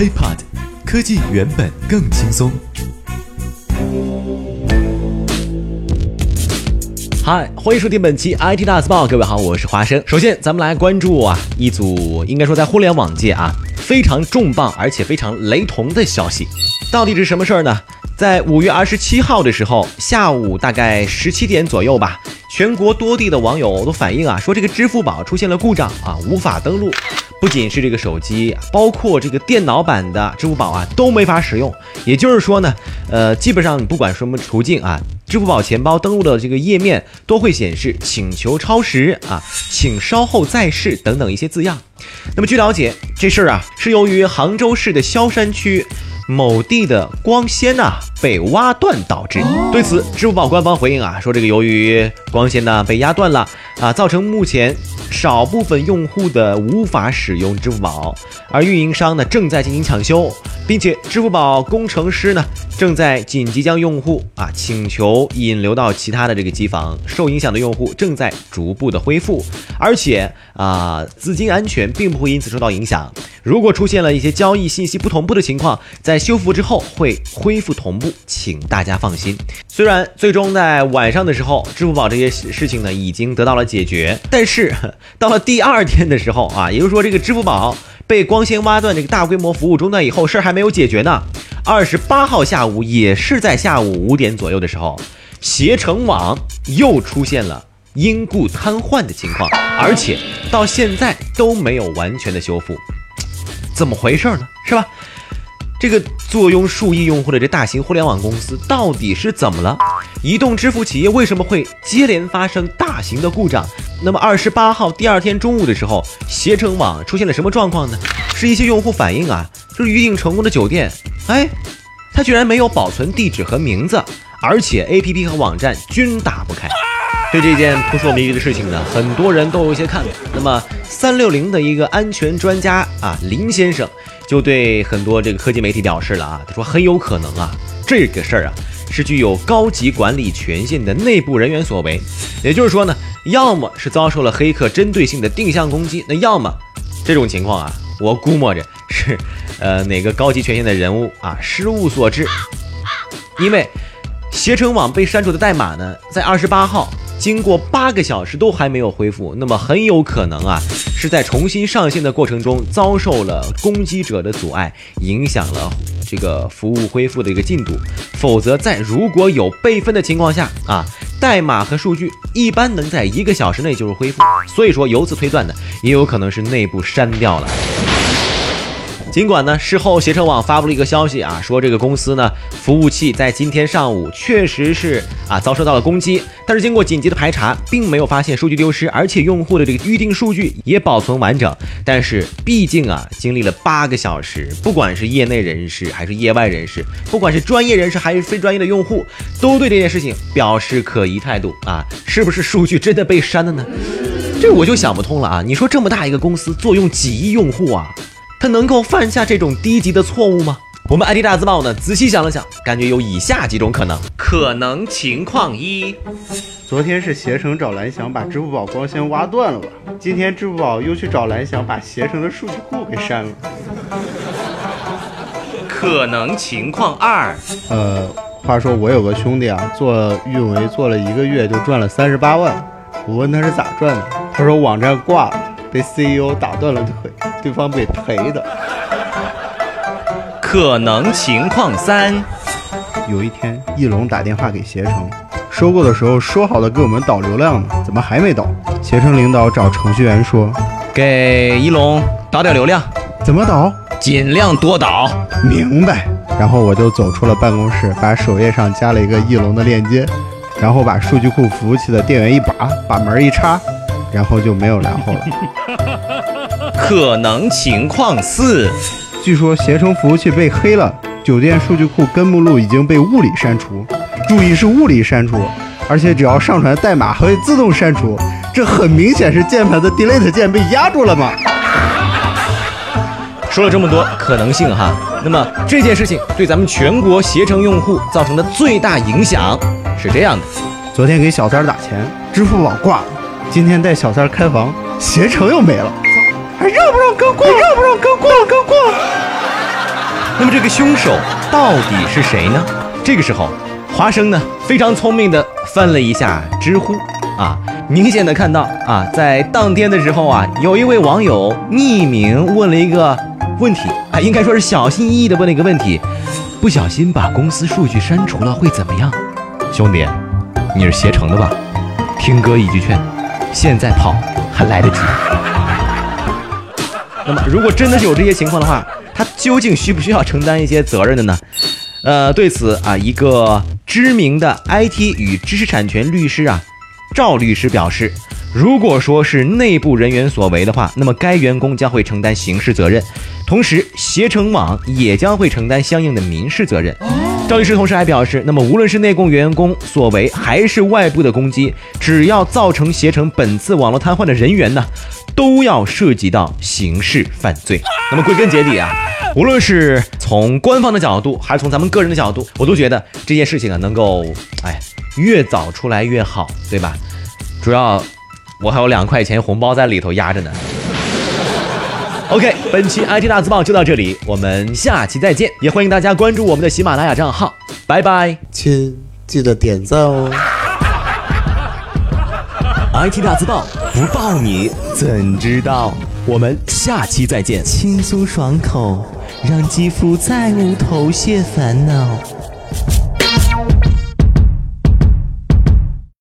HiPod，科技原本更轻松。嗨，欢迎收听本期 IT 大字报，各位好，我是华生。首先，咱们来关注啊一组应该说在互联网界啊非常重磅而且非常雷同的消息，到底是什么事儿呢？在五月二十七号的时候，下午大概十七点左右吧，全国多地的网友都反映啊，说这个支付宝出现了故障啊，无法登录。不仅是这个手机，包括这个电脑版的支付宝啊都没法使用。也就是说呢，呃，基本上你不管什么途径啊，支付宝钱包登录的这个页面都会显示请求超时啊，请稍后再试等等一些字样。那么据了解，这事儿啊是由于杭州市的萧山区。某地的光纤呐被挖断导致，对此支付宝官方回应啊说这个由于光纤呢被压断了啊，造成目前少部分用户的无法使用支付宝，而运营商呢正在进行抢修，并且支付宝工程师呢正在紧急将用户啊请求引流到其他的这个机房，受影响的用户正在逐步的恢复，而且啊资金安全并不会因此受到影响。如果出现了一些交易信息不同步的情况，在修复之后会恢复同步，请大家放心。虽然最终在晚上的时候，支付宝这些事情呢已经得到了解决，但是 到了第二天的时候啊，也就是说这个支付宝被光纤挖断这个大规模服务中断以后，事儿还没有解决呢。二十八号下午，也是在下午五点左右的时候，携程网又出现了因故瘫痪的情况，而且到现在都没有完全的修复。怎么回事呢？是吧？这个坐拥数亿用户的这大型互联网公司到底是怎么了？移动支付企业为什么会接连发生大型的故障？那么二十八号第二天中午的时候，携程网出现了什么状况呢？是一些用户反映啊，就是预订成功的酒店，哎，它居然没有保存地址和名字，而且 APP 和网站均打不开。对这件扑朔迷离的事情呢，很多人都有一些看法。那么，三六零的一个安全专家啊，林先生就对很多这个科技媒体表示了啊，他说很有可能啊，这个事儿啊是具有高级管理权限的内部人员所为。也就是说呢，要么是遭受了黑客针对性的定向攻击，那要么这种情况啊，我估摸着是呃哪个高级权限的人物啊失误所致。因为携程网被删除的代码呢，在二十八号。经过八个小时都还没有恢复，那么很有可能啊是在重新上线的过程中遭受了攻击者的阻碍，影响了这个服务恢复的一个进度。否则，在如果有备份的情况下啊，代码和数据一般能在一个小时内就是恢复。所以说，由此推断呢，也有可能是内部删掉了。尽管呢，事后携程网发布了一个消息啊，说这个公司呢服务器在今天上午确实是啊遭受到了攻击，但是经过紧急的排查，并没有发现数据丢失，而且用户的这个预定数据也保存完整。但是毕竟啊，经历了八个小时，不管是业内人士还是业外人士，不管是专业人士还是非专业的用户，都对这件事情表示可疑态度啊，是不是数据真的被删了呢？这我就想不通了啊！你说这么大一个公司，坐拥几亿用户啊？他能够犯下这种低级的错误吗？我们 IT 大字报呢，仔细想了想，感觉有以下几种可能。可能情况一：昨天是携程找蓝翔把支付宝光纤挖断了吧？今天支付宝又去找蓝翔把携程的数据库给删了。可能情况二：呃，话说我有个兄弟啊，做运维做了一个月就赚了三十八万，我问他是咋赚的，他说网站挂了。被 CEO 打断了腿，对方被赔的。可能情况三：有一天，翼龙打电话给携程，收购的时候说好的给我们导流量呢，怎么还没导？携程领导找程序员说：“给翼龙导点流量，怎么导？尽量多导。”明白。然后我就走出了办公室，把首页上加了一个翼龙的链接，然后把数据库服务器的电源一拔，把门一插。然后就没有然后了。可能情况四，据说携程服务器被黑了，酒店数据库根目录已经被物理删除。注意是物理删除，而且只要上传代码还会自动删除。这很明显是键盘的 Delete 键被压住了嘛？说了这么多可能性哈，那么这件事情对咱们全国携程用户造成的最大影响是这样的：昨天给小三打钱，支付宝挂了。今天带小三开房，携程又没了，还让不让哥过？让不让哥过？哥过？那么这个凶手到底是谁呢？这个时候，华生呢非常聪明的翻了一下知乎啊，明显的看到啊，在当天的时候啊，有一位网友匿名问了一个问题啊，应该说是小心翼翼的问了一个问题：不小心把公司数据删除了会怎么样？兄弟，你是携程的吧？听哥一句劝，现在跑还来得及。那么，如果真的是有这些情况的话，他究竟需不需要承担一些责任的呢？呃，对此啊，一个知名的 IT 与知识产权律师啊，赵律师表示，如果说是内部人员所为的话，那么该员工将会承担刑事责任，同时携程网也将会承担相应的民事责任。赵律师同时还表示，那么无论是内供员工所为，还是外部的攻击，只要造成携程本次网络瘫痪的人员呢，都要涉及到刑事犯罪。那么归根结底啊，无论是从官方的角度，还是从咱们个人的角度，我都觉得这件事情啊，能够哎越早出来越好，对吧？主要我还有两块钱红包在里头压着呢。OK，本期 IT 大字报就到这里，我们下期再见，也欢迎大家关注我们的喜马拉雅账号，拜拜。亲，记得点赞哦。IT 大字报不报你怎知道？我们下期再见。轻松爽口，让肌肤再无头屑烦恼。